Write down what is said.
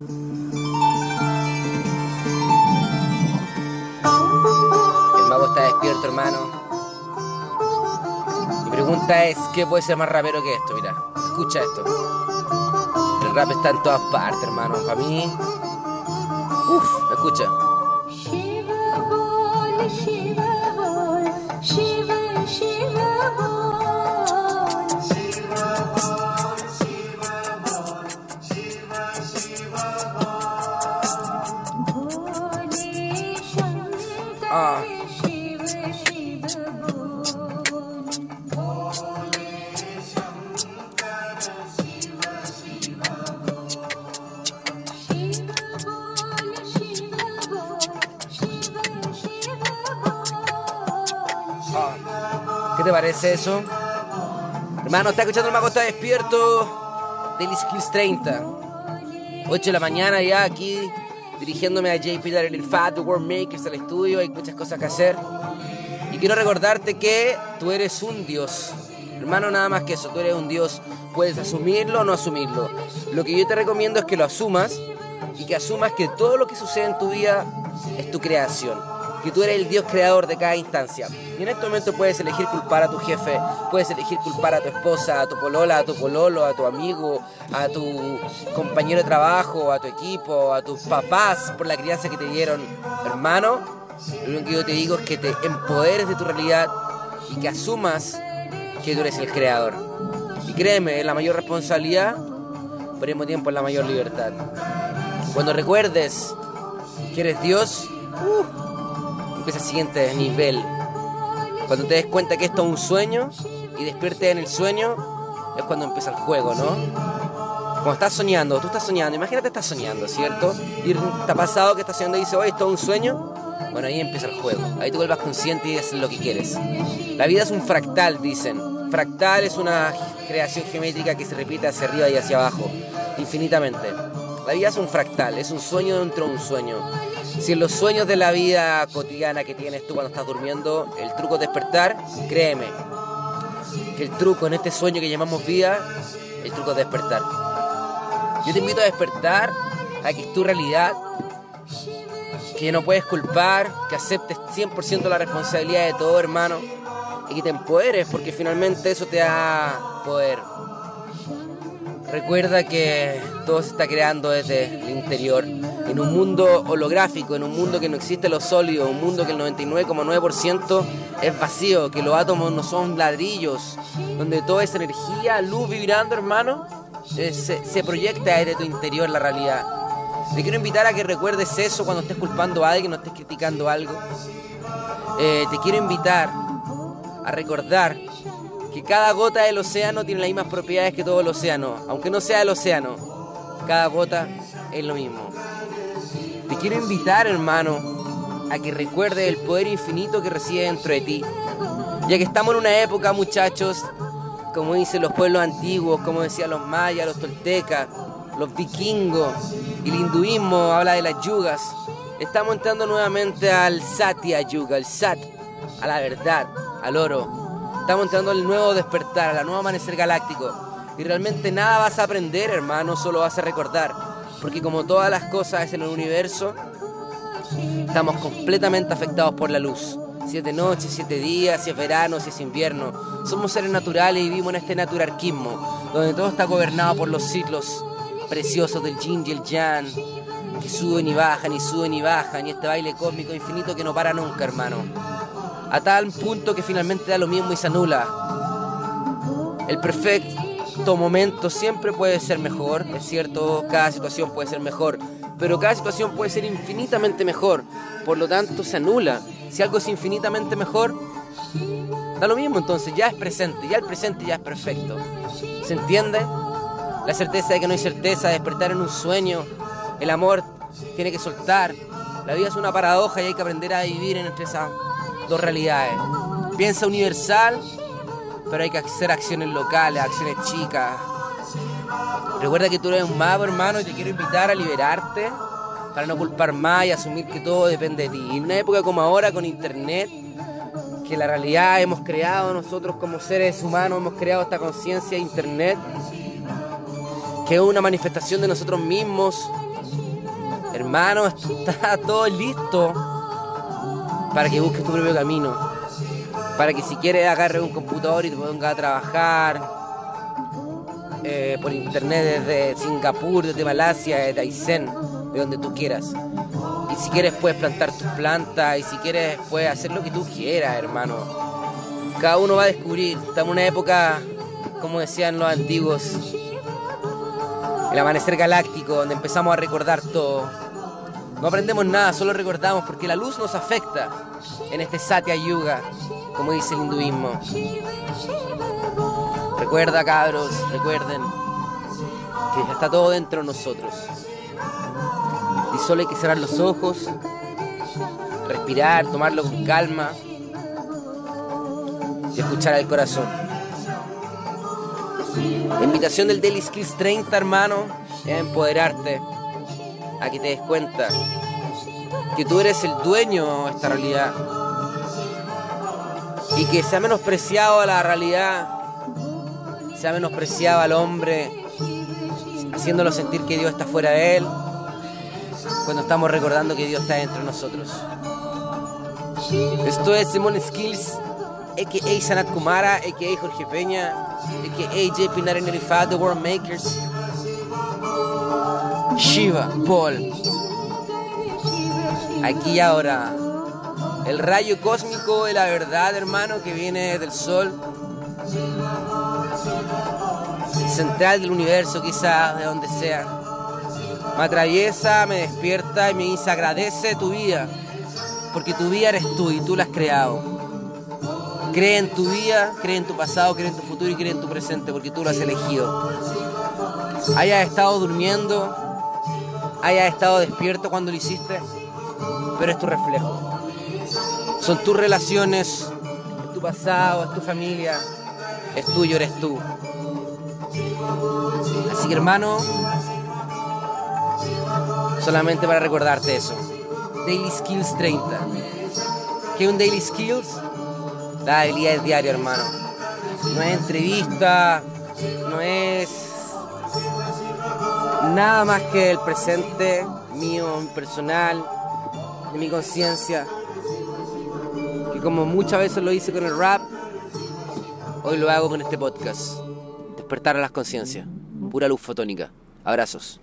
El mago está despierto, hermano. Mi pregunta es, ¿qué puede ser más rapero que esto? Mira, escucha esto. El rap está en todas partes, hermano. Para mí... Uf, escucha. Shiva, Shiva. ¿Qué te parece eso? Hermano, está escuchando el mago está despierto. Daily Skills 30. 8 de la mañana ya aquí dirigiéndome a JP Darrell, el Fat, The World Makers, al estudio. Hay muchas cosas que hacer. Y quiero recordarte que tú eres un Dios. Hermano, nada más que eso, tú eres un Dios. Puedes asumirlo o no asumirlo. Lo que yo te recomiendo es que lo asumas y que asumas que todo lo que sucede en tu vida es tu creación. Que tú eres el Dios creador de cada instancia. Y en este momento puedes elegir culpar a tu jefe, puedes elegir culpar a tu esposa, a tu polola, a tu pololo, a tu amigo, a tu compañero de trabajo, a tu equipo, a tus papás por la crianza que te dieron. Hermano, lo único que yo te digo es que te empoderes de tu realidad y que asumas que tú eres el creador. Y créeme, es la mayor responsabilidad, pero al mismo tiempo es la mayor libertad. Cuando recuerdes que eres Dios, uh, empieza el siguiente nivel. Cuando te des cuenta que esto es un sueño y despiertes en el sueño, es cuando empieza el juego, ¿no? Cuando estás soñando, tú estás soñando, imagínate estás soñando, ¿cierto? Y te ha pasado que estás soñando y dices, oye, esto es un sueño. Bueno, ahí empieza el juego. Ahí tú vuelvas consciente y haces lo que quieres. La vida es un fractal, dicen. Fractal es una creación geométrica que se repite hacia arriba y hacia abajo, infinitamente. La vida es un fractal, es un sueño dentro de un sueño. Si en los sueños de la vida cotidiana que tienes tú cuando estás durmiendo, el truco es despertar, créeme, que el truco en este sueño que llamamos vida, el truco es despertar. Yo te invito a despertar, a que es tu realidad, que no puedes culpar, que aceptes 100% la responsabilidad de todo, hermano, y que te empoderes, porque finalmente eso te da poder. Recuerda que todo se está creando desde el interior, en un mundo holográfico, en un mundo que no existe lo sólido, un mundo que el 99,9% es vacío, que los átomos no son ladrillos, donde toda esa energía, luz vibrando, hermano, eh, se, se proyecta desde tu interior la realidad. Te quiero invitar a que recuerdes eso cuando estés culpando a alguien, no estés criticando algo. Eh, te quiero invitar a recordar que cada gota del océano tiene las mismas propiedades que todo el océano. Aunque no sea el océano, cada gota es lo mismo. Te quiero invitar, hermano, a que recuerdes el poder infinito que reside dentro de ti. Ya que estamos en una época, muchachos, como dicen los pueblos antiguos, como decían los mayas, los toltecas, los vikingos, el hinduismo habla de las yugas. Estamos entrando nuevamente al Satya Yuga, el Sat, a la verdad, al oro. Estamos entrando al nuevo despertar, a la nueva amanecer galáctico. Y realmente nada vas a aprender, hermano, solo vas a recordar. Porque como todas las cosas en el universo, estamos completamente afectados por la luz. Siete noches, siete días, si es verano, si es invierno. Somos seres naturales y vivimos en este naturarquismo, donde todo está gobernado por los ciclos preciosos del yin y el yang, que suben y bajan y suben y bajan, y este baile cósmico infinito que no para nunca, hermano. A tal punto que finalmente da lo mismo y se anula. El perfecto momento siempre puede ser mejor, es cierto, cada situación puede ser mejor, pero cada situación puede ser infinitamente mejor, por lo tanto se anula. Si algo es infinitamente mejor, da lo mismo entonces, ya es presente, ya el presente ya es perfecto. ¿Se entiende? La certeza de que no hay certeza, despertar en un sueño, el amor tiene que soltar. La vida es una paradoja y hay que aprender a vivir entre esas dos realidades. Piensa universal, pero hay que hacer acciones locales, acciones chicas. Recuerda que tú eres un mago, hermano, y te quiero invitar a liberarte para no culpar más y asumir que todo depende de ti. En una época como ahora, con internet, que la realidad hemos creado nosotros como seres humanos, hemos creado esta conciencia de internet, que es una manifestación de nosotros mismos, Hermano, está todo listo para que busques tu propio camino. Para que si quieres agarres un computador y te pongas a trabajar eh, por internet desde Singapur, desde Malasia, desde Aysén, de donde tú quieras. Y si quieres puedes plantar tus plantas y si quieres puedes hacer lo que tú quieras, hermano. Cada uno va a descubrir. Estamos en una época, como decían los antiguos, el amanecer galáctico, donde empezamos a recordar todo. No aprendemos nada, solo recordamos porque la luz nos afecta en este Satya Yuga, como dice el hinduismo. Recuerda, cabros, recuerden que está todo dentro de nosotros. Y solo hay que cerrar los ojos, respirar, tomarlo con calma y escuchar al corazón. La invitación del Daily Skills 30, hermano, es empoderarte a que te des cuenta que tú eres el dueño de esta realidad y que se ha menospreciado a la realidad, se ha menospreciado al hombre, haciéndolo sentir que Dios está fuera de él, cuando estamos recordando que Dios está dentro de nosotros. Esto es Simon Skills, a.k.a. Sanat Kumara, a.k.a. Jorge Peña, a.k.a. JP995, The World Makers, Shiva, Paul, aquí y ahora. El rayo cósmico de la verdad, hermano, que viene del sol. Central del universo, quizás, de donde sea. Me atraviesa, me despierta y me dice, agradece tu vida. Porque tu vida eres tú y tú la has creado. Cree en tu vida, cree en tu pasado, cree en tu futuro y cree en tu presente porque tú lo has elegido. Hayas estado durmiendo, hayas estado despierto cuando lo hiciste, pero es tu reflejo. Son tus relaciones, es tu pasado, es tu familia, es tuyo, eres tú. Así que hermano, solamente para recordarte eso. Daily Skills 30. ¿Qué es un Daily Skills? La habilidad diaria, hermano. No es entrevista, no es nada más que el presente mío, personal, de mi conciencia. Que como muchas veces lo hice con el rap, hoy lo hago con este podcast. Despertar a las conciencias. Pura luz fotónica. Abrazos.